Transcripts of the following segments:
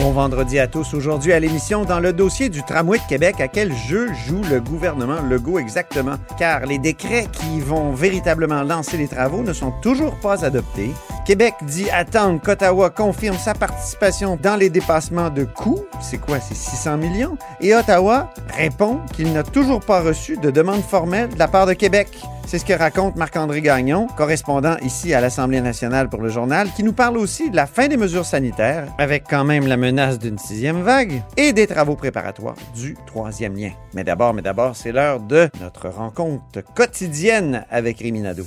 Bon vendredi à tous. Aujourd'hui à l'émission, dans le dossier du tramway de Québec, à quel jeu joue le gouvernement Legault exactement? Car les décrets qui vont véritablement lancer les travaux ne sont toujours pas adoptés. Québec dit attendre qu'Ottawa confirme sa participation dans les dépassements de coûts. C'est quoi, c'est 600 millions? Et Ottawa répond qu'il n'a toujours pas reçu de demande formelle de la part de Québec. C'est ce que raconte Marc-André Gagnon, correspondant ici à l'Assemblée nationale pour le journal, qui nous parle aussi de la fin des mesures sanitaires, avec quand même la menace d'une sixième vague, et des travaux préparatoires du troisième lien. Mais d'abord, c'est l'heure de notre rencontre quotidienne avec Rémi Nadeau.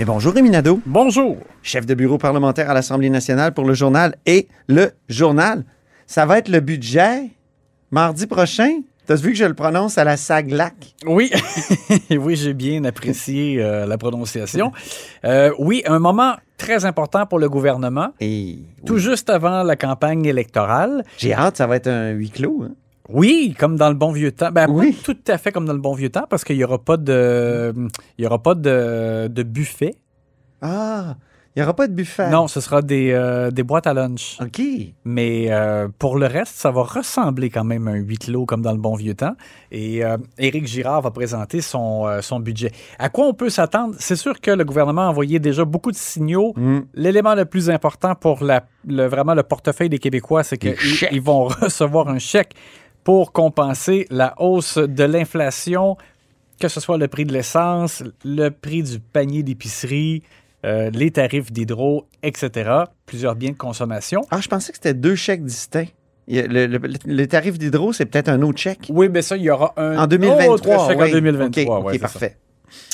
Et bonjour Rémi Nadeau, Bonjour. chef de bureau parlementaire à l'Assemblée nationale pour le journal et le journal. Ça va être le budget mardi prochain? T'as vu que je le prononce à la SAGLAC? Oui, oui, j'ai bien apprécié euh, la prononciation. Euh, oui, un moment très important pour le gouvernement, Et tout juste avant la campagne électorale. j'ai hâte, ça va être un huis clos. hein? Oui, comme dans le bon vieux temps. Ben, Oui. pas tout à fait comme dans le bon vieux temps, parce qu'il n'y aura pas de, il y aura pas de, de buffet. Ah, il n'y aura pas de buffet. Non, ce sera des, euh, des boîtes à lunch. OK. Mais euh, pour le reste, ça va ressembler quand même à un huis clos comme dans le bon vieux temps. Et euh, Éric Girard va présenter son, son budget. À quoi on peut s'attendre? C'est sûr que le gouvernement a envoyé déjà beaucoup de signaux. Mm. L'élément le plus important pour la, le, vraiment le portefeuille des Québécois, c'est qu'ils ils vont recevoir un chèque pour compenser la hausse de l'inflation, que ce soit le prix de l'essence, le prix du panier d'épicerie, euh, les tarifs d'hydro, etc. Plusieurs biens de consommation. Ah, je pensais que c'était deux chèques distincts. Le, le- le tarif d'hydro, c'est peut-être un autre chèque? Oui, mais ça, il y aura un En 2023. autre chèque oui. en 2023. OK, ouais, OK, c'est parfait. ça.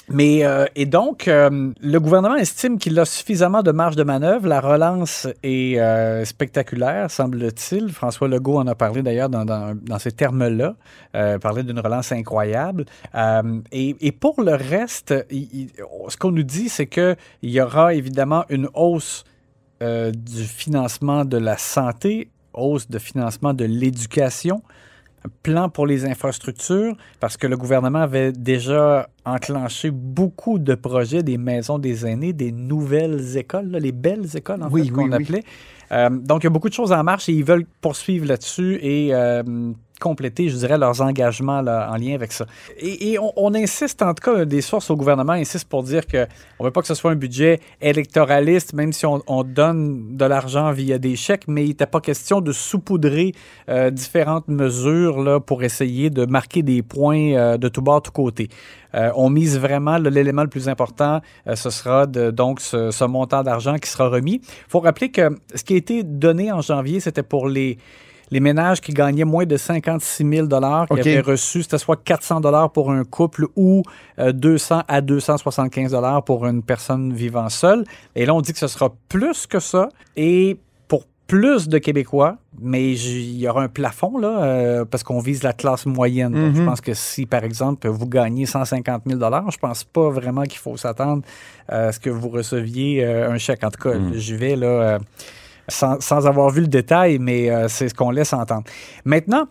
Mais, euh, et donc, euh, le gouvernement estime qu'il a suffisamment de marge de manœuvre. La relance est euh, spectaculaire, semble-t-il. François Legault en a parlé d'ailleurs dans, dans, ces termes-là, parlait d'une relance incroyable. Et, pour le reste, il- ce qu'on nous dit, c'est qu'il y aura évidemment une hausse du financement de la santé, hausse de financement de l'éducation, plan pour les infrastructures, parce que le gouvernement avait déjà enclenché beaucoup de projets, des maisons des aînés, des nouvelles écoles, là, les belles écoles en Oui, fait, oui, qu'on oui. appelait. Euh, donc, il y a beaucoup de choses en marche et ils veulent poursuivre là-dessus et euh, compléter, je dirais, leurs engagements en lien avec ça. Et, on, insiste, en tout cas, des sources au gouvernement insistent pour dire que on veut pas que ce soit un budget électoraliste, même si on, on donne de l'argent via des chèques, mais il n'était pas question de saupoudrer euh, différentes mesures là, pour essayer de marquer des points euh, de tout bord, tout côté. Euh, on mise vraiment, l'élément le plus important, euh, ce sera donc ce montant d'argent qui sera remis. Il faut rappeler que ce qui a été donné en janvier, c'était pour les, les ménages qui gagnaient moins de 56 000 qui OK. avaient reçu, c'était soit 400 pour un couple ou euh, 200 à 275 pour une personne vivant seule. Et là, on dit que ce sera plus que ça. Et pour plus de Québécois, mais il y aura un plafond, là, euh, parce qu'on vise la classe moyenne. Donc, je Mhm. pense que si, par exemple, vous gagnez 150 000 je pense pas vraiment qu'il faut s'attendre à ce que vous receviez euh, un chèque. En tout cas, j'y vais, là... euh, sans, sans avoir vu le détail, mais euh, c'est ce qu'on laisse entendre. Maintenant,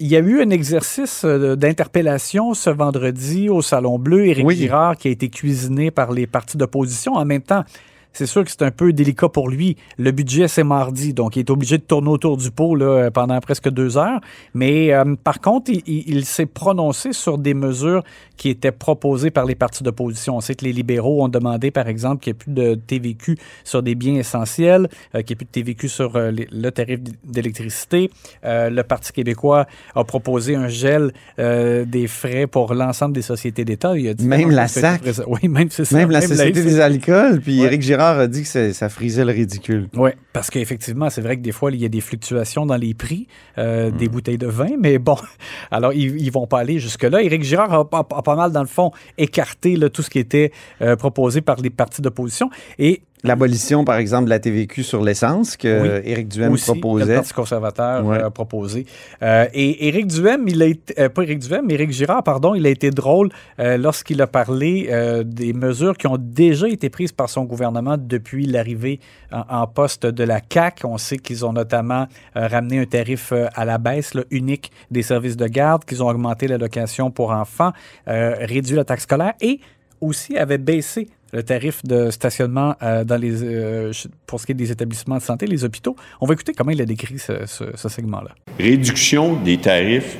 il y a eu un exercice euh, d'interpellation ce vendredi au Salon Bleu. Éric Oui. Girard qui a été cuisiné par les partis d'opposition. En même temps, c'est sûr que c'est un peu délicat pour lui. Le budget, c'est mardi, donc il est obligé de tourner autour du pot là, pendant presque deux heures. Mais euh, par contre, il, il- il s'est prononcé sur des mesures qui étaient proposées par les partis d'opposition. On sait que les libéraux ont demandé, par exemple, qu'il n'y ait plus de TVQ sur des biens essentiels, euh, qu'il n'y ait plus de TVQ sur euh, les- le tarif d'électricité. Le Parti québécois a proposé un gel des frais pour l'ensemble des sociétés d'État. Il Même la SAC. Oui, même c'est ça. Même la Société des alcools, puis Ouais. Éric Girard Girard a dit que ça, frisait le ridicule. Oui, parce qu'effectivement, c'est vrai que des fois, il y a des fluctuations dans les prix euh, des bouteilles de vin, mais bon, alors ils, ils vont pas aller jusque-là. Éric Girard a, a- a pas mal, dans le fond, écarté là, tout ce qui était euh, proposé par les partis d'opposition. Et L'abolition, par exemple, de la TVQ sur l'essence que Oui. Éric Duhem aussi, que le proposait. Parti conservateur Ouais. euh, a proposé. Euh, et Éric Duhem, il a été, euh, pas Éric Duhem, mais Éric Girard, pardon, il a été drôle euh, lorsqu'il a parlé des mesures qui ont déjà été prises par son gouvernement depuis l'arrivée en, en poste de la CAQ. On sait qu'ils ont notamment ramené un tarif à la baisse là, unique des services de garde, qu'ils ont augmenté l'allocation pour enfants, réduit la taxe scolaire et aussi avaient baissé le tarif de stationnement euh, dans les, euh, pour ce qui est des établissements de santé, les hôpitaux. On va écouter comment il a décrit ce, segment-là. réduction des tarifs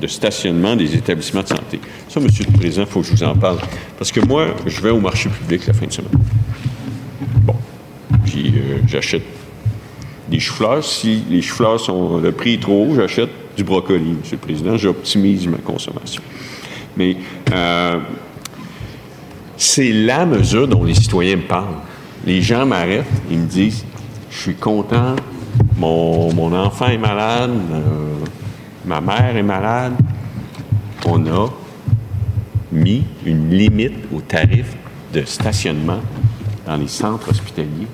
de stationnement des établissements de santé. Ça, Monsieur le Président, il faut que je vous en parle. Parce que moi, je vais au marché public la fin de semaine. Bon. Puis euh, j'achète des choux-fleurs. Si les choux-fleurs sont le prix est trop haut, j'achète du brocoli, Monsieur le Président. J'optimise ma consommation. Mais euh, c'est la mesure dont les citoyens me parlent. Les gens m'arrêtent, ils me disent Je suis content, mon, enfant est malade, euh, ma mère est malade. On a mis une limite au tarif de stationnement dans les centres hospitaliers.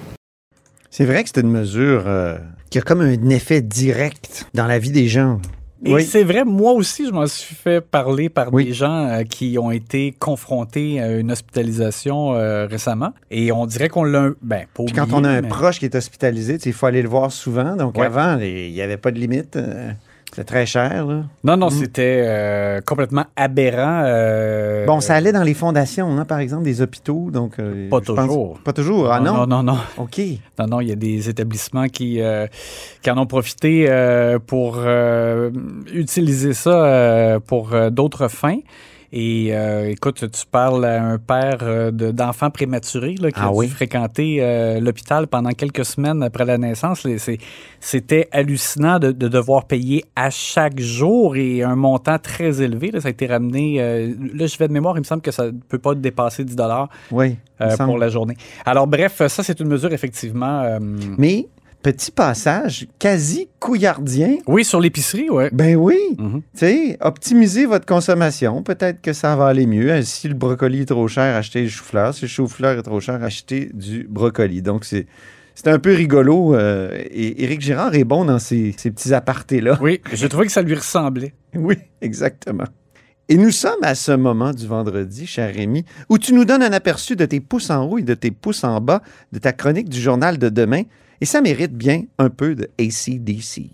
C'est vrai que c'est une mesure euh, qui a comme un effet direct dans la vie des gens. Et Oui. c'est vrai, moi aussi, je m'en suis fait parler par Oui. des gens euh, qui ont été confrontés à une hospitalisation euh, récemment. Et on dirait qu'on l'a... Ben, pas Puis quand on a un mais- proche qui est hospitalisé, il faut aller le voir souvent. Donc Ouais. avant, il n'y avait pas de limite. euh, C'était très cher. là. Non, non, c'était euh, complètement aberrant. euh, Bon, ça allait dans les fondations, hein, par exemple, des hôpitaux. Donc, euh, Pas pense- toujours. Pas toujours. Ah non? Non, non, non. OK. Non, non, il y a des établissements qui, qui en ont profité pour utiliser ça pour d'autres fins. Et euh, écoute, tu parles à un père euh, de- d'enfants prématurés là, qui Ah a dû oui? fréquenter euh, l'hôpital pendant quelques semaines après la naissance. C'était hallucinant de, de devoir payer à chaque jour et un montant très élevé. là. ça a été ramené. euh, là, je vais de mémoire, il me semble que ça ne peut pas dépasser 10 Oui. il me euh, pour la journée. Alors, bref, ça, c'est une mesure effectivement. euh, Mais, petit passage quasi couillardien. Oui, sur l'épicerie, ouais. Ben oui. Mhm. Tu sais, optimisez votre consommation. Peut-être que ça va aller mieux. Euh, Si le brocoli est trop cher, achetez du chou-fleur. Si le chou-fleur est trop cher, achetez du brocoli. Donc, c'est. C'est un peu rigolo. euh, et Éric Girard est bon dans ces, ces petits apartés-là. Oui, j'ai trouvé que ça lui ressemblait. Oui, exactement. Et nous sommes à ce moment du vendredi, cher Rémi, où tu nous donnes un aperçu de tes pouces en haut et de tes pouces en bas de ta chronique du journal de demain. Et ça mérite bien un peu de ACDC.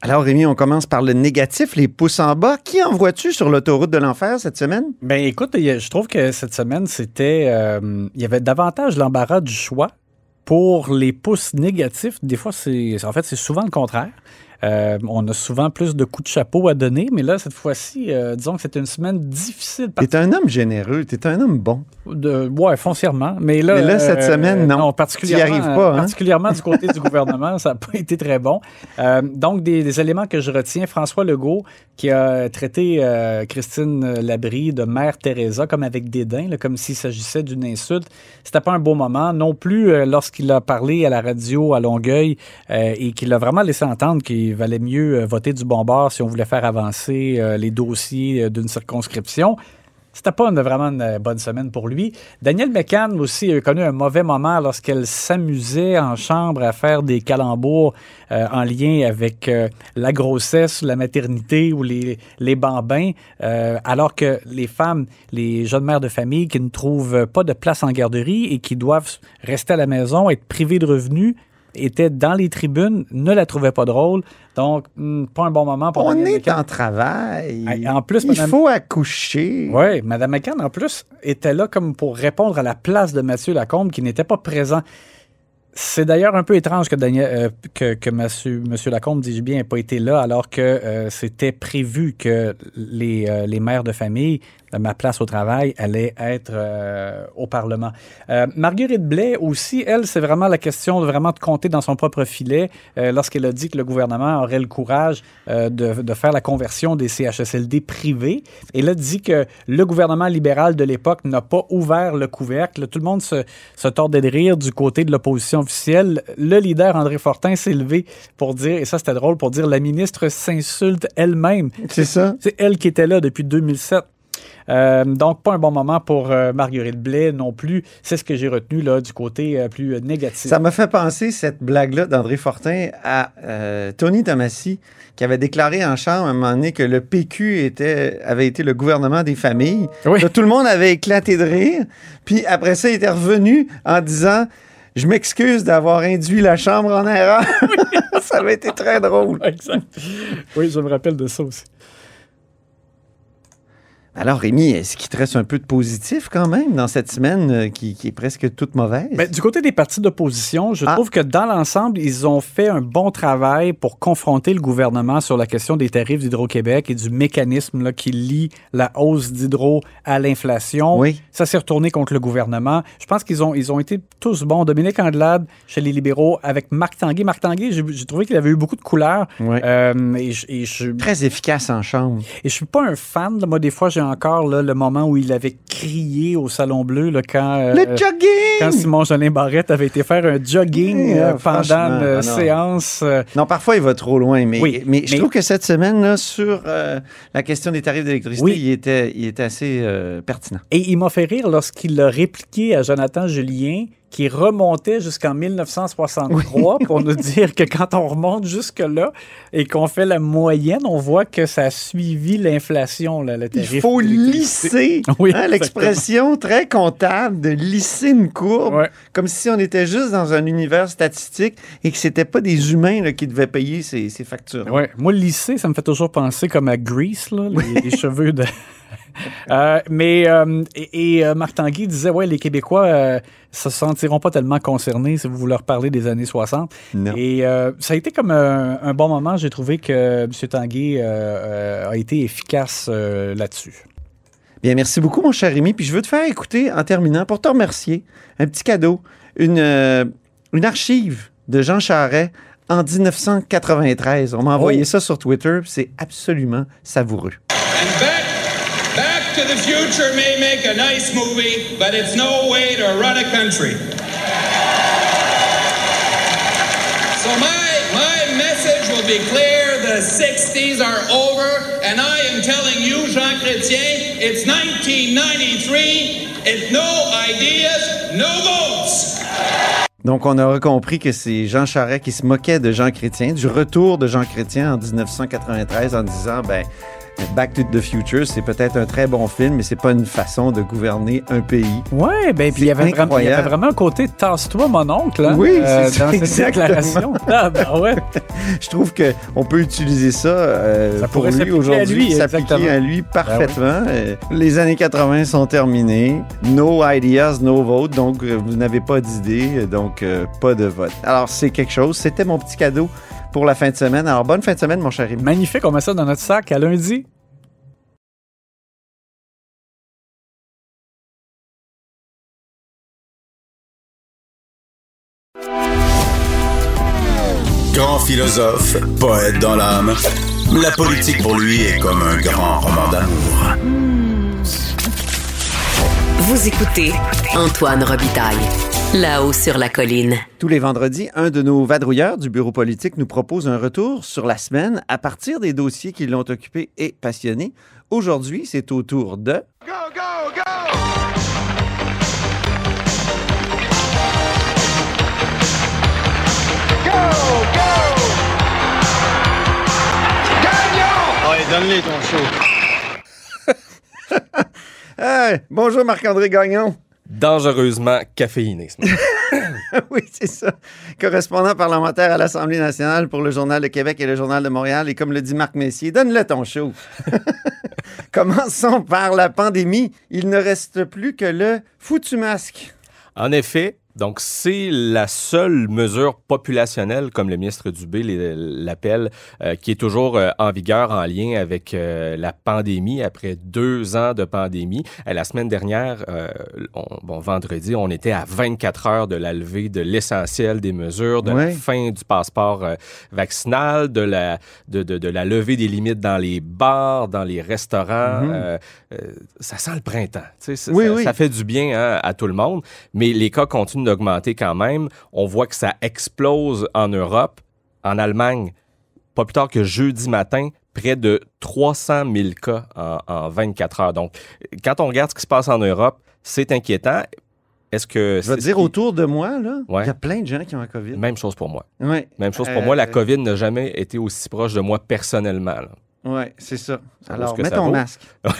Alors, Rémi, on commence par le négatif, les pouces en bas. Qui envoies-tu sur l'autoroute de l'enfer cette semaine? Ben écoute, je trouve que cette semaine, c'était. euh, il y avait davantage l'embarras du choix. Pour les pouces négatifs, des fois, c'est en fait, c'est souvent le contraire. Euh, on a souvent plus de coups de chapeau à donner, mais là, cette fois-ci, euh, disons que c'était une semaine difficile. T'es un homme généreux, t'es un homme bon. De, ouais, foncièrement. Mais là, Mais là, cette semaine, non. particulièrement, T'y arrives pas, hein? particulièrement du côté du gouvernement, ça n'a pas été très bon. Euh, donc, des, des éléments que je retiens. François Legault, qui a traité euh, Christine Labrie de mère Teresa comme avec dédain, là, comme s'il s'agissait d'une insulte. C'était pas un beau moment. Non plus euh, lorsqu'il a parlé à la radio à Longueuil euh, et qu'il a vraiment laissé entendre qu'il valait mieux euh, voter du bon bord si on voulait faire avancer euh, les dossiers euh, d'une circonscription. C'était pas une- vraiment une bonne semaine pour lui. Daniel McCann aussi a connu un mauvais moment lorsqu'elle s'amusait en chambre à faire des calembours en lien avec la grossesse, la maternité ou les, les bambins, alors que les femmes, les jeunes mères de famille qui ne trouvent pas de place en garderie et qui doivent rester à la maison, être privées de revenus, étaient dans les tribunes, ne la trouvaient pas drôle. Donc, hmm, pas un bon moment pour On est en travail. En plus, il faut accoucher. Oui, Mme McCann, en plus, était là comme pour répondre à la place de Mathieu Lacombe, qui n'était pas présent. C'est d'ailleurs un peu étrange que, Daniel, euh, que, que Monsieur, Monsieur Lacombe, dis-je bien, n'ait pas été là, alors que euh, c'était prévu que les, euh, les mères de famille ma place au travail allait être euh, au Parlement. Euh, Marguerite Blais aussi, elle, c'est vraiment la question de vraiment de compter dans son propre filet euh, lorsqu'elle a dit que le gouvernement aurait le courage euh, de, de faire la conversion des CHSLD privés. Elle a dit que le gouvernement libéral de l'époque n'a pas ouvert le couvercle. Tout le monde se, se tordait de rire du côté de l'opposition officielle. Le leader André Fortin s'est levé pour dire, et ça c'était drôle, pour dire la ministre s'insulte elle-même. C'est ça? C'est elle qui était là depuis 2007. Euh, donc, pas un bon moment pour euh, Marguerite Blais non plus. C'est ce que j'ai retenu là, du côté euh, plus négatif. Ça m'a fait penser, cette blague-là d'André Fortin, à Tony Tomassi, qui avait déclaré en chambre à un moment donné que le PQ était, avait été le gouvernement des familles. Oui. Là, tout le monde avait éclaté de rire. Puis après ça, il était revenu en disant Je m'excuse d'avoir induit la Chambre en erreur. ça avait été très drôle. Exact. Oui, je me rappelle de ça aussi. Alors, Rémi, est-ce qu'il te reste un peu de positif quand même dans cette semaine euh, qui, qui est presque toute mauvaise? Du côté des partis d'opposition, je Ah. trouve que dans l'ensemble, ils ont fait un bon travail pour confronter le gouvernement sur la question des tarifs d'Hydro-Québec et du mécanisme là, qui lie la hausse d'hydro à l'inflation. Oui. Ça s'est retourné contre le gouvernement. Je pense qu'ils ont, ils ont été tous bons. Dominique Andelade chez les libéraux avec Marc Tanguay. Marc Tanguay, j'ai trouvé qu'il avait eu beaucoup de couleurs. Euh, et, je- et je, Très efficace en chambre. et je suis pas un fan. Moi, des fois, j'ai encore là, le moment où il avait crié au Salon Bleu là, quand, euh, Le jogging! quand Simon Jolin Barrette avait été faire un jogging euh, euh, pendant une ah non. séance. euh, Non, parfois, il va trop loin, mais, Oui, mais je mais- trouve que cette semaine, là, sur euh, la question des tarifs d'électricité, Oui. il, était, il était assez euh, pertinent. et il m'a fait rire lorsqu'il l'a répliqué à Jonathan Julien, qui remontait jusqu'en 1963 pour nous dire que quand on remonte jusque-là et qu'on fait la moyenne, on voit que ça a suivi l'inflation, là, le Il faut lisser Oui, hein, l'expression très comptable de lisser une courbe, Ouais. comme si on était juste dans un univers statistique et que c'était pas des humains là, qui devaient payer ces, ces factures. Ouais. Moi, lycée, ça me fait toujours penser comme à Grease, là, les, les cheveux de. Euh, mais euh, et, et, euh, Marc Tanguy disait ouais les Québécois euh, se sentiront pas tellement concernés si vous leur parlez des années 60 Non. et ça a été comme un, un bon moment j'ai trouvé que M. Tanguy a été efficace là-dessus Bien, merci beaucoup, mon cher Rémi. Puis je veux te faire écouter, en terminant, pour te remercier, un petit cadeau, une, une archive de Jean Charret en 1993. On m'a envoyé Oh. ça sur Twitter. C'est absolument savoureux. To the future may make a nice movie, but it's no way to run a country. So my my message will be clear: the '60s are over, and I am telling you, Jean Chrétien, it's 1993. It's no ideas, no votes. Donc, on aura compris que c'est Jean Charest qui se moquait de Jean Chrétien, du retour de Jean Chrétien en 1993 en disant, ben, Back to the Future, c'est peut-être un très bon film, mais c'est pas une façon de gouverner un pays. ouais ben puis il y avait vraiment un côté tasse-toi mon oncle hein, Oui, c'est ça, dans cette exactement. déclaration ah ben ouais Je trouve que on peut utiliser ça, euh, Ça pour pourrait lui aujourd'hui, lui, s'appliquer. Ben à lui parfaitement. Euh, les années 80 sont terminées. No ideas, no vote. Donc, euh, vous n'avez pas d'idée, donc euh, pas de vote. Alors, c'est quelque chose. C'était mon petit cadeau pour la fin de semaine. Alors, bonne fin de semaine, mon cher Rémi. magnifique on met ça dans notre sac à lundi Grand philosophe, poète dans l'âme, la politique pour lui est comme un grand roman d'amour. Vous écoutez Antoine Robitaille, là-haut sur la colline. Tous les vendredis, un de nos vadrouilleurs du bureau politique nous propose un retour sur la semaine à partir des dossiers qui l'ont occupé et passionné. Aujourd'hui, c'est au tour de... Hey, bonjour Marc-André Gagnon. Dangereusement caféiné. ce oui, c'est ça. Correspondant parlementaire à l'Assemblée nationale pour le Journal de Québec et le Journal de Montréal. Et comme le dit Marc Messier, donne-le ton show. Commençons par la pandémie. Il ne reste plus que le foutu masque. en effet, Donc, c'est la seule mesure populationnelle, comme le ministre Dubé l'appelle, euh, qui est toujours euh, en vigueur en lien avec euh, la pandémie, après deux ans de pandémie. La semaine dernière, on- bon, vendredi, on était à 24 heures de la levée de l'essentiel des mesures, de la fin du passeport vaccinal, de la, de, de- de la levée des limites dans les bars, dans les restaurants. Euh, ça sent le printemps. Oui, oui. ça fait du bien hein, à tout le monde, mais les cas continuent d'augmenter quand même. On voit que ça explose en Europe, en Allemagne. Pas plus tard que jeudi matin, près de 300 000 cas en, en 24 heures. Donc, quand on regarde ce qui se passe en Europe, c'est inquiétant. Est-ce que... Je ce dire, autour de moi, là, il Ouais. y a plein de gens qui ont la COVID. Même chose pour moi. Ouais. Même chose pour Euh, moi. La COVID n'a jamais été aussi proche de moi personnellement. là. Oui, c'est ça. Alors, mets ton vaut. masque.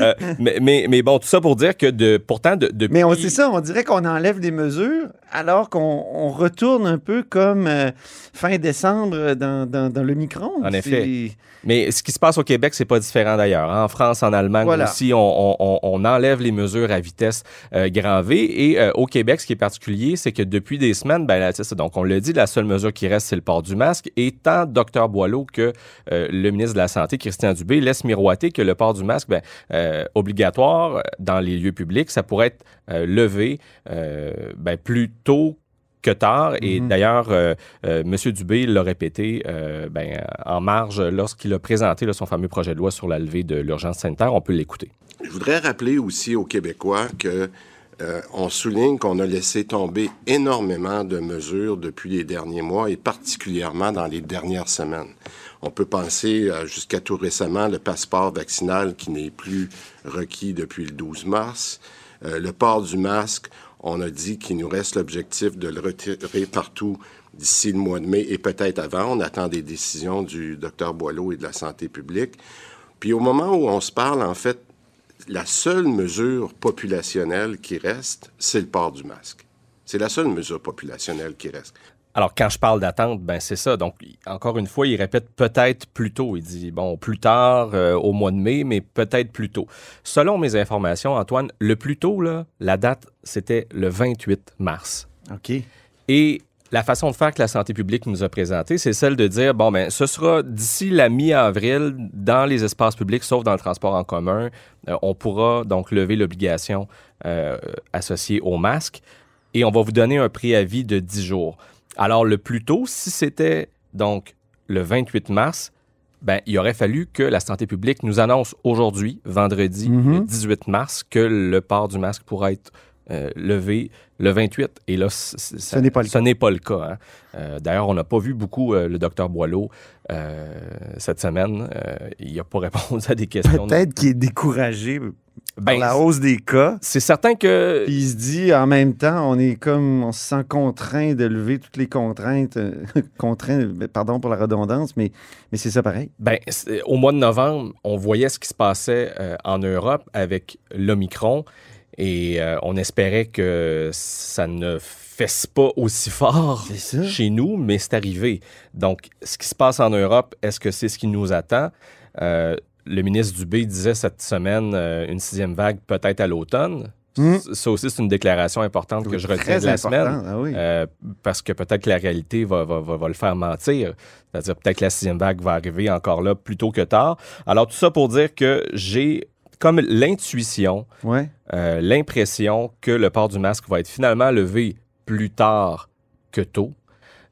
Euh, mais, mais, mais bon, tout ça pour dire que de, pourtant, de, depuis... Mais c'est ça, on dirait qu'on enlève des mesures alors qu'on on retourne un peu comme euh, fin décembre dans, dans, dans le micron. En effet. Mais ce qui se passe au Québec, c'est pas différent d'ailleurs. En France, en Allemagne Voilà. aussi, on, on- on- enlève les mesures à vitesse euh, grand V. Et euh, au Québec, ce qui est particulier, c'est que depuis des semaines, ben, là, donc on l'a dit, la seule mesure qui reste, c'est le port du masque. Et tant Dr Boileau que le ministre de la Santé, Christian Dubé, laissent miroiter que le port du masque, ben, euh, obligatoire dans les lieux publics, ça pourrait être euh, levé euh, ben, plus tôt que tard. Et Mhm. d'ailleurs, euh, euh, M. Dubé l'a répété euh, ben, en marge lorsqu'il a présenté là, son fameux projet de loi sur la levée de l'urgence sanitaire. On peut l'écouter. Je voudrais rappeler aussi aux Québécois que euh, on souligne qu'on a laissé tomber énormément de mesures depuis les derniers mois et particulièrement dans les dernières semaines. On peut penser à, jusqu'à tout récemment le passeport vaccinal qui n'est plus requis depuis le 12 mars, Euh, le port du masque. On a dit qu'il nous reste l'objectif de le retirer partout d'ici le mois de mai et peut-être avant. On attend des décisions du docteur Boileau et de la santé publique. Puis au moment où on se parle, en fait, la seule mesure populationnelle qui reste, c'est le port du masque. C'est la seule mesure populationnelle qui reste. Alors, quand je parle d'attente, ben c'est ça. Donc, encore une fois, il répète peut-être plus tôt. Il dit, bon, plus tard, euh, au mois de mai, mais peut-être plus tôt. Selon mes informations, Antoine, le plus tôt, là, la date, c'était le 28 mars. OK. Et la façon de faire que la santé publique nous a présentée, c'est celle de dire, bon, ben, ce sera d'ici la mi-avril, dans les espaces publics, sauf dans le transport en commun, euh, on pourra donc lever l'obligation euh, associée au masque et on va vous donner un préavis de 10 jours. Alors, le plus tôt, si c'était donc le 28 mars, ben, il aurait fallu que la santé publique nous annonce aujourd'hui, vendredi, Mhm. le 18 mars, que le port du masque pourra être euh, levé le 28. Et là, n'est pas le ce n'est pas le cas. hein. Euh, D'ailleurs, on n'a pas vu beaucoup euh, le docteur Boileau cette semaine. Il n'a pas répondu à des questions. Peut-être qu'il est découragé Ben, la hausse des cas. C'est certain que. Puis il se dit en même temps, on est comme, on se sent contraint de lever toutes les contraintes, euh, contraint, pardon pour la redondance, mais, mais c'est ça pareil. Ben, au mois de novembre, on voyait ce qui se passait euh, en Europe avec l'Omicron et euh, on espérait que ça ne fesse pas aussi fort chez nous, mais c'est arrivé. Donc, ce qui se passe en Europe, est-ce que c'est ce qui nous attend? Euh, le ministre Dubé disait cette semaine euh, une sixième vague peut-être à l'automne. Mm. C- Ça aussi, c'est une déclaration importante que je retiens de la semaine. ah oui. Euh, parce que peut-être que la réalité va, va- va- va le faire mentir. C'est-à-dire peut-être que la sixième vague va arriver encore là plus tôt que tard. Alors tout ça pour dire que j'ai comme l'intuition, Ouais. euh, l'impression que le port du masque va être finalement levé plus tard que tôt.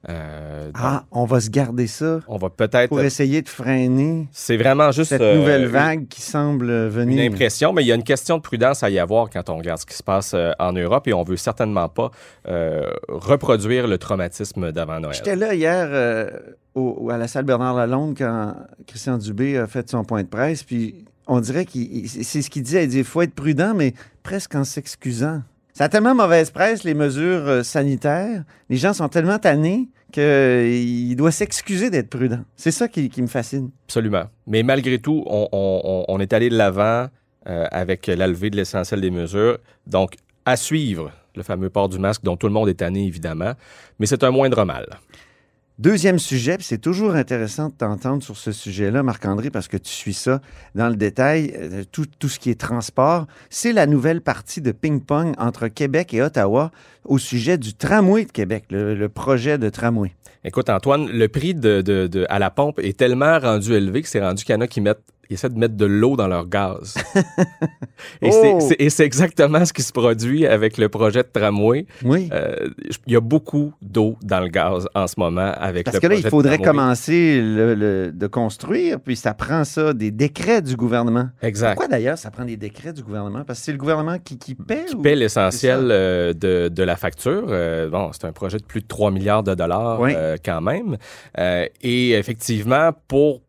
Euh, donc, Ah, on va se garder ça on va peut-être... pour essayer de freiner C'est vraiment juste... cette euh, nouvelle une- vague qui semble une venir. impression, mais il y a une question de prudence à y avoir quand on regarde ce qui se passe euh, en Europe et on veut certainement pas euh, reproduire le traumatisme d'avant Noël. J'étais là hier euh, au- à la salle Bernard Lalonde quand Christian Dubé a fait son point de presse, puis on dirait qu'il c'est ce qu'il dit, il dit faut être prudent, mais presque en s'excusant. Ça a tellement mauvaise presse, les mesures euh, sanitaires. Les gens sont tellement tannés qu'il doit s'excuser d'être prudent. C'est ça qui, me fascine. Absolument. Mais malgré tout, on est allé de l'avant euh, avec la levée de l'essentiel des mesures. Donc, à suivre le fameux port du masque dont tout le monde est tanné, évidemment. Mais c'est un moindre mal. Deuxième sujet, c'est toujours intéressant de t'entendre sur ce sujet-là, Marc-André, parce que tu suis ça dans le détail, euh, tout, tout ce qui est transport. C'est la nouvelle partie de ping-pong entre Québec et Ottawa au sujet du tramway de Québec, le, le projet de tramway. Écoute, Antoine, le prix de, de- de- à la pompe est tellement rendu élevé que c'est rendu qu'il y en a qui mettent ils essaient de mettre de l'eau dans leur gaz. et c'est- Oh! c'est- et c'est exactement ce qui se produit avec le projet de tramway. Oui. Euh, il y a beaucoup d'eau dans le gaz en ce moment avec Parce le que là, il faudrait commencer le- le- de construire, puis ça prend ça, des décrets du gouvernement. Exact. Pourquoi d'ailleurs ça prend des décrets du gouvernement? Parce que c'est le gouvernement qui, qui paie? qui paie l'essentiel euh, de, de la facture. Euh, bon, c'est un projet de plus de 3 milliards de dollars Oui. quand même. Et effectivement, pour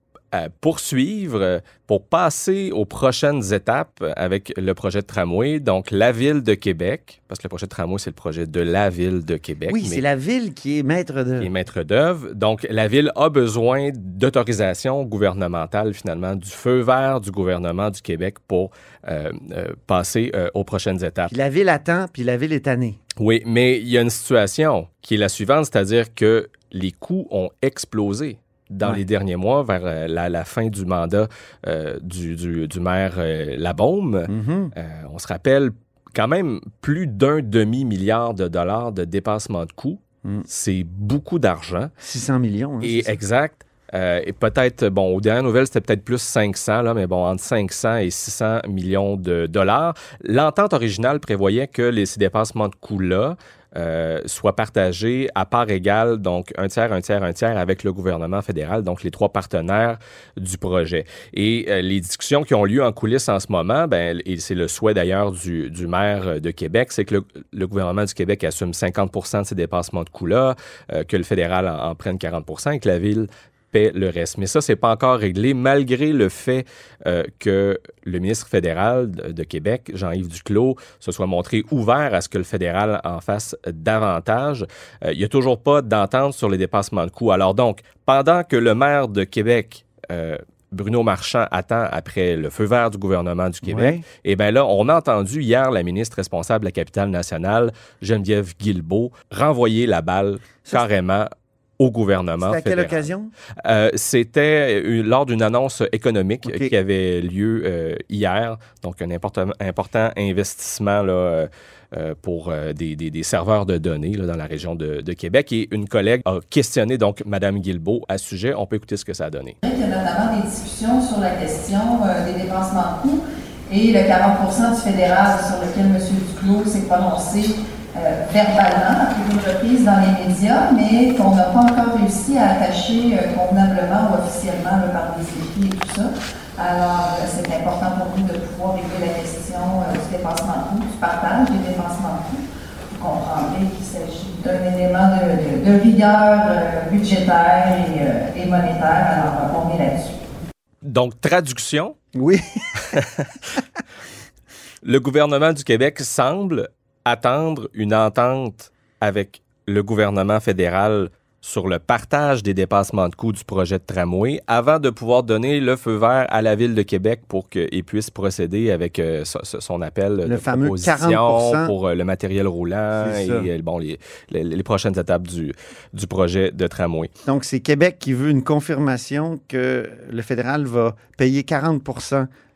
poursuivre, euh, pour passer aux prochaines étapes avec le projet de tramway, donc la ville de Québec, parce que le projet de tramway, c'est le projet de la ville de Québec. Oui, c'est la ville qui est maître de... qui est maître d'œuvre. Donc, la ville a besoin d'autorisation gouvernementale, finalement, du feu vert du gouvernement du Québec pour euh, euh, passer euh, aux prochaines étapes. Puis la ville attend, puis la ville est tannée. Oui, mais il y a une situation qui est la suivante, c'est-à-dire que les coûts ont explosé dans Ouais. les derniers mois, vers euh, la, la fin du mandat euh, du, du- du maire euh, Labaume. Mhm. Euh, on se rappelle quand même plus d'un demi-milliard de dollars de dépassement de coûts. Mm. C'est beaucoup d'argent. 600 millions. hein, Et exact. Et peut-être, bon, aux dernières nouvelles, c'était peut-être plus 500, là, mais bon, entre 500 et 600 millions de dollars. L'entente originale prévoyait que les, ces dépassements de coûts-là euh, soient partagés à part égale, donc un tiers, un tiers, un tiers avec le gouvernement fédéral, donc les trois partenaires du projet. Et euh, les discussions qui ont lieu en coulisses en ce moment, ben, et c'est le souhait d'ailleurs du, maire de Québec, c'est que le, gouvernement du Québec assume 50 de ces dépassements de coûts-là, euh, que le fédéral en, en prenne 40 et que la ville paie le reste. Mais ça, c'est pas encore réglé, malgré le fait euh, que le ministre fédéral de, Québec, Jean-Yves Duclos, se soit montré ouvert à ce que le fédéral en fasse davantage. Euh, il n'y a toujours pas d'entente sur les dépassements de coûts. Alors donc, pendant que le maire de Québec... euh, Bruno Marchand attend après le feu vert du gouvernement du Québec. Ouais. Et bien là, on a entendu hier la ministre responsable de la capitale nationale, Geneviève Guilbeault, renvoyer la balle Ça, carrément au gouvernement C'était à quelle occasion? Euh, C'était lors d'une annonce économique qui avait lieu euh, hier, donc un important, important investissement là, euh, pour euh, des, des- des serveurs de données là, dans la région de, de Québec. Et une collègue a questionné donc Mme Guilbeault à ce sujet. On peut écouter ce que ça a donné. Il y a notamment des discussions sur la question euh, des dépassements de coûts et le 40 du fédéral sur lequel M. Duclos s'est prononcé euh, verbalement à plusieurs reprises dans les médias, mais qu'on n'a pas encore réussi à attacher euh, convenablement ou officiellement là, par des écrits et tout ça. Alors, euh, c'est important pour nous de pouvoir régler la question euh, du dépassement de coûts, du partage des dépassements de coûts. Vous comprendrez qu'il s'agit d'un élément de, de- de rigueur euh, budgétaire et, euh, et monétaire. Alors, euh, on est là-dessus. Donc, traduction, Oui. le gouvernement du Québec semble attendre une entente avec le gouvernement fédéral sur le partage des dépassements de coûts du projet de tramway avant de pouvoir donner le feu vert à la ville de Québec pour qu'il puisse procéder avec euh, so- so- son appel de fameux proposition 40%. pour euh, le matériel roulant et euh, bon, les, les- les prochaines étapes du, du projet de tramway. Donc, c'est Québec qui veut une confirmation que le fédéral va payer 40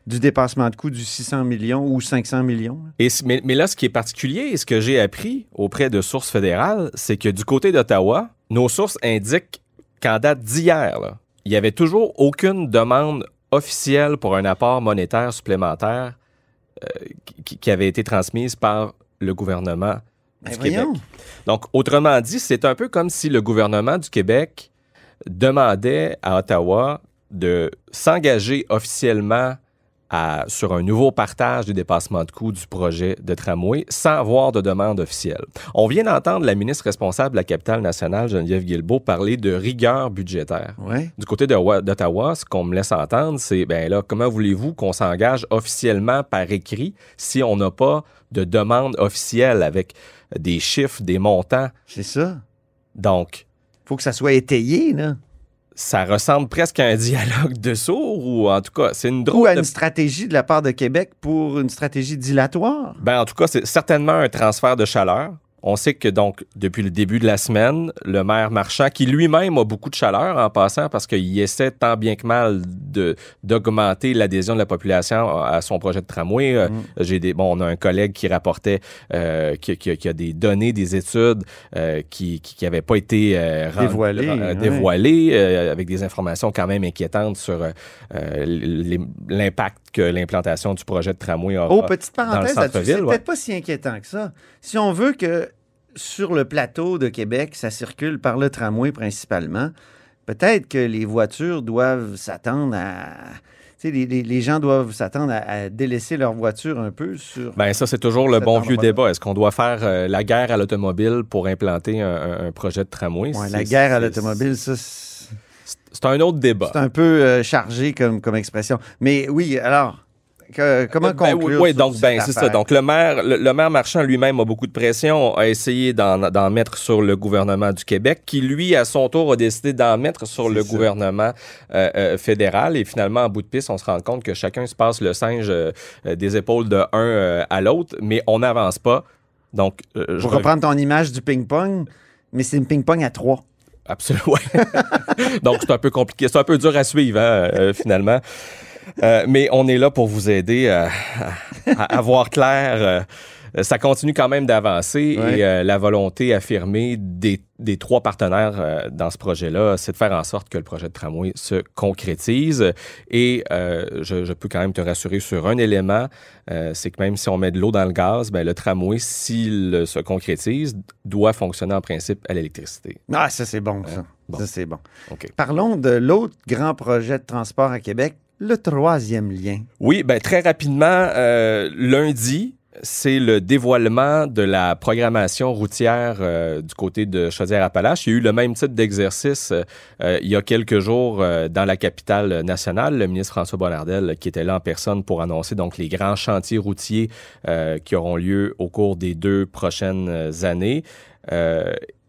du dépassement de coût du 600 millions ou 500 millions. Et, mais, mais là, ce qui est particulier et ce que j'ai appris auprès de sources fédérales, c'est que du côté d'Ottawa, nos sources indiquent qu'en date d'hier, il n'y avait toujours aucune demande officielle pour un apport monétaire supplémentaire euh, qui, qui avait été transmise par le gouvernement Ben du Québec. voyons. Donc, autrement dit, c'est un peu comme si le gouvernement du Québec demandait à Ottawa de s'engager officiellement à- sur un nouveau partage des dépassements de coûts du projet de tramway sans avoir de demande officielle. On vient d'entendre la ministre responsable de la capitale nationale, Geneviève Guilbeault, parler de rigueur budgétaire. Ouais. Du côté d'Ottawa, ce qu'on me laisse entendre, c'est, ben là, comment voulez-vous qu'on s'engage officiellement par écrit si on n'a pas de demande officielle avec des chiffres, des montants? C'est ça. Donc, faut que ça soit étayé, là. Ça ressemble presque à un dialogue de sourds ou en tout cas, c'est une Ou drôle à de... une stratégie de la part de Québec pour une stratégie dilatoire. Ben, en tout cas, c'est certainement un transfert de chaleur On sait que donc depuis le début de la semaine, le maire Marchand, qui lui-même a beaucoup de chaleur en passant parce qu'il essaie tant bien que mal de d'augmenter l'adhésion de la population à son projet de tramway. Euh, J'ai des bon, on a un collègue qui rapportait euh, qui, qui- qui a des données, des études euh, qui qui n'avaient pas été euh, Dévoilées, avec des informations quand même inquiétantes sur l'impact que l'implantation du projet de tramway aura Oh, petite dans le parenthèse c'est ouais. peut-être pas si inquiétant que ça. Si on veut que sur le plateau de Québec, ça circule par le tramway principalement, peut-être que les voitures doivent s'attendre à... Les, les- les gens doivent s'attendre à, à délaisser leur voiture un peu sur... Ben ça, c'est toujours le bon vieux débat. Est-ce qu'on doit faire euh, la guerre à l'automobile pour implanter un, projet de tramway? Ouais, la guerre à l'automobile, ça, c'est un autre débat. c'est un peu euh, chargé comme, comme expression. Mais oui, alors, que- comment Ben, conclure oui, donc ben c'est ça. Donc le maire, le, le maire Marchand lui-même a beaucoup de pression, a essayé d'en mettre sur le gouvernement du Québec, qui lui à son tour a décidé d'en mettre sur le ça. gouvernement euh, euh, fédéral. Et finalement, en bout de piste, on se rend compte que chacun se passe le singe euh, des épaules de un à l'autre, mais on n'avance pas. Donc, je Pour reprendre ton image du ping-pong, mais c'est une ping-pong à trois. Absolument. Donc, c'est un peu compliqué. C'est un peu dur à suivre, hein, euh, finalement. Euh, mais on est là pour vous aider à, à- à voir clair. Euh, ça continue quand même d'avancer Ouais. et euh, la volonté affirmée des, des trois partenaires euh, dans ce projet-là, c'est de faire en sorte que le projet de tramway se concrétise. Et euh, je, je peux quand même te rassurer sur un élément, c'est que même si on met de l'eau dans le gaz, ben, le tramway, s'il se concrétise, doit fonctionner en principe à l'électricité. Ah, ça, c'est bon, ça. bon. Ça, c'est bon. OK. Parlons de l'autre grand projet de transport à Québec, le troisième lien. Oui, ben très rapidement, lundi, c'est le dévoilement de la programmation routière euh, du côté de Chaudière-Appalaches. Il y a eu le même type d'exercice euh, euh, il y a quelques jours dans la capitale nationale. Le ministre François Bonnardel qui était là en personne pour annoncer les grands chantiers routiers qui auront lieu au cours des deux prochaines années.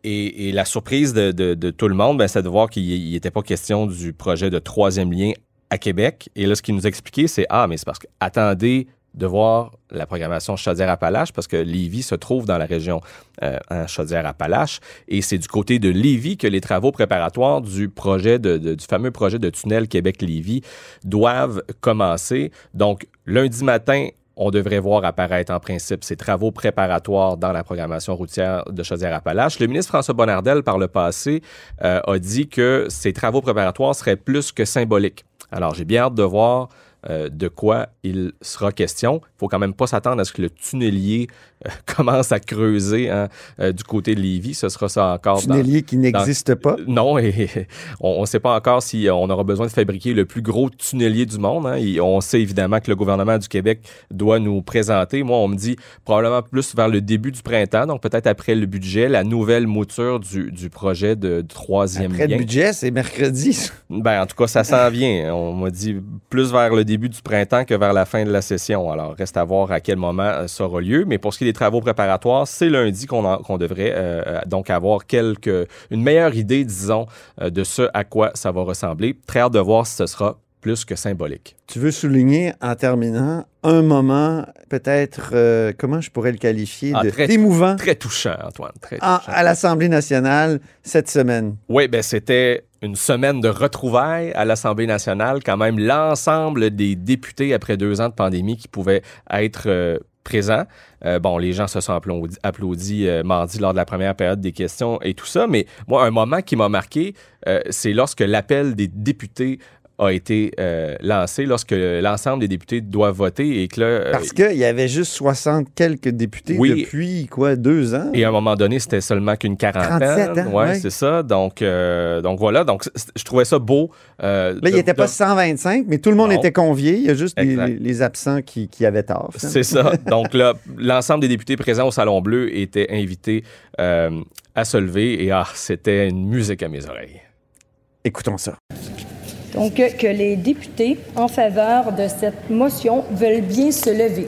Et, la surprise de tout le monde, ben, c'est de voir qu'il n'était pas question du projet de troisième lien à Québec. Et là, ce qu'il nous expliquait, c'est Ah, mais c'est parce que attendez de voir la programmation Chaudière-Appalaches parce que Lévis se trouve dans la région euh, Chaudière-Appalaches et c'est du côté de Lévis que les travaux préparatoires du projet de- du fameux projet de tunnel Québec-Lévis doivent commencer. Donc lundi matin, on devrait voir apparaître en principe ces travaux préparatoires dans la programmation routière de Chaudière-Appalaches. Le ministre François Bonnardel, par le passé, euh, a dit que ces travaux préparatoires seraient plus que symboliques. Alors, j'ai bien hâte de voir euh, de quoi il sera question. Il faut quand même pas s'attendre à ce que le tunnelier euh, commence à creuser hein, euh, du côté de Lévis. Ce sera ça encore. dans- Tunnelier qui n'existe pas? non, et on ne sait pas encore si on aura besoin de fabriquer le plus gros tunnelier du monde. hein. Et on sait évidemment que le gouvernement du Québec doit nous présenter. Moi, on me dit probablement plus vers le début du printemps, donc peut-être après le budget, la nouvelle mouture du, du projet de, de troisième Après lien. le budget, c'est mercredi. Ben, en tout cas, ça s'en vient. On m'a dit plus vers le début du printemps que vers la fin de la session. Alors, reste à voir à quel moment euh, ça aura lieu. Mais pour ce qui est des travaux préparatoires, c'est lundi qu'on devrait euh, euh, donc avoir quelques, une meilleure idée, disons, euh, de ce à quoi ça va ressembler. Très hâte de voir si ce sera plus que symbolique. Tu veux souligner en terminant un moment, peut-être, euh, comment je pourrais le qualifier, Ah, de très- d'émouvant Très touchant, Antoine. Très touchant. à l'Assemblée nationale cette semaine. Oui, ben c'était une semaine de retrouvailles à l'Assemblée nationale. Quand même, l'ensemble des députés après deux ans de pandémie qui pouvaient être euh, présents. Euh, bon, les gens se sont applaudis, applaudis euh, mardi lors de la première période des questions et tout ça. Mais moi, un moment qui m'a marqué, euh, c'est lorsque l'appel des députés a été euh, lancé, lorsque l'ensemble des députés doivent voter et que là, euh, Parce qu'il y avait juste 60 quelques députés Oui. depuis, quoi, deux ans? Et à un moment donné, c'était seulement qu'une quarantaine. 37 ans, ouais, ouais. c'est ça. Donc, euh, donc voilà. Donc, je trouvais ça beau. euh, Là, il de- n'était pas de- 125, mais tout le monde Non. était convié. Il y a juste les, absents qui, qui avaient tort. C'est ça. Donc là, l'ensemble des députés présents au Salon Bleu étaient invités à se lever et ah, c'était une musique à mes oreilles. Écoutons ça. Donc, que, les députés en faveur de cette motion veulent bien se lever.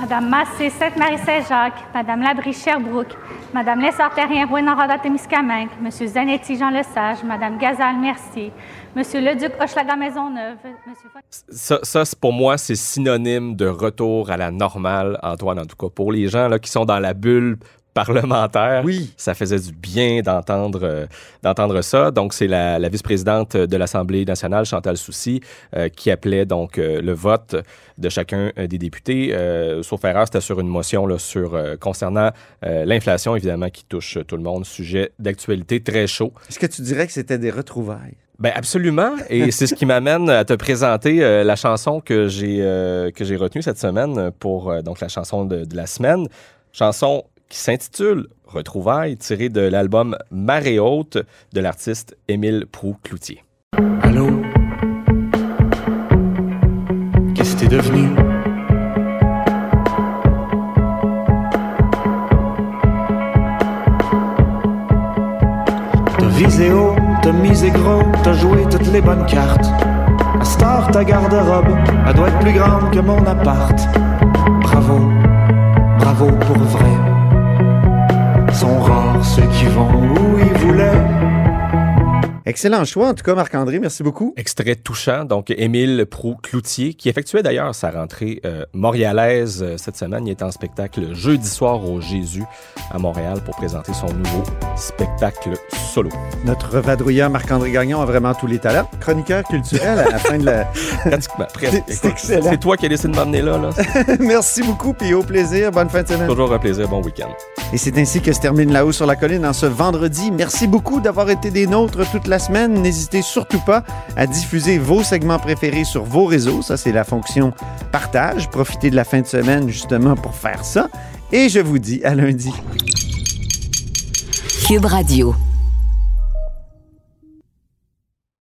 Madame Massé, Sainte-Marie-Saint-Jacques, Madame Labrie Sherbrooke, Madame Lessard-Terrien, Rouyn-Noranda Témiscamingue, Monsieur Zanetti Jean Lesage, Madame Gazal Mercier, Monsieur Leduc Hochelaga Maisonneuve, Monsieur Ça, ça, c'est- pour moi, c'est synonyme de retour à la normale, Antoine, en tout cas. Pour les gens là, qui sont dans la bulle parlementaire. Oui. Ça faisait du bien d'entendre euh, d'entendre ça. Donc, c'est la, la vice-présidente de l'Assemblée nationale, Chantal Soucy, euh, qui appelait donc euh, le vote de chacun des députés. sauf erreur, c'était sur une motion là, sur, concernant l'inflation, évidemment, qui touche tout le monde. Sujet d'actualité très chaud. Est-ce que tu dirais que c'était des retrouvailles? Ben absolument, et c'est ce qui m'amène à te présenter la chanson que j'ai que j'ai retenue cette semaine pour donc la chanson de, de la semaine, chanson qui s'intitule Retrouvailles, tiré de l'album Marée haute de l'artiste Émile Proux-Cloutier. Allô? Qu'est-ce que t'es devenu? T'as visé haut, t'as misé gros, t'as joué toutes les bonnes cartes. Star, ta garde-robe, elle doit être plus grande que mon appart. Bravo, bravo pour vrai ceux qui vont où ils voulaient. Excellent choix, en tout cas, Marc-André. Merci beaucoup. Extrait touchant. Donc, Émile Proux-Cloutier, qui effectuait d'ailleurs sa rentrée euh, montréalaise euh, cette semaine. Il est en spectacle jeudi soir au Jésus à Montréal pour présenter son nouveau spectacle solo. Notre vadrouilleur Marc-André Gagnon a vraiment tous les talents. Chroniqueur culturel à la fin de la. Pratiquement. C'est excellent. C'est toi qui as décidé de m'amener là. là. Merci beaucoup, puis au plaisir. Bonne fin de semaine. Toujours un plaisir. Bon week-end. Et c'est ainsi que se termine La Haut sur la Colline en ce vendredi. Merci beaucoup d'avoir été des nôtres toute semaine. N'hésitez surtout pas à diffuser vos segments préférés sur vos réseaux. Ça, c'est la fonction partage. Profitez de la fin de semaine justement pour faire ça. Et je vous dis à lundi. Cube Radio.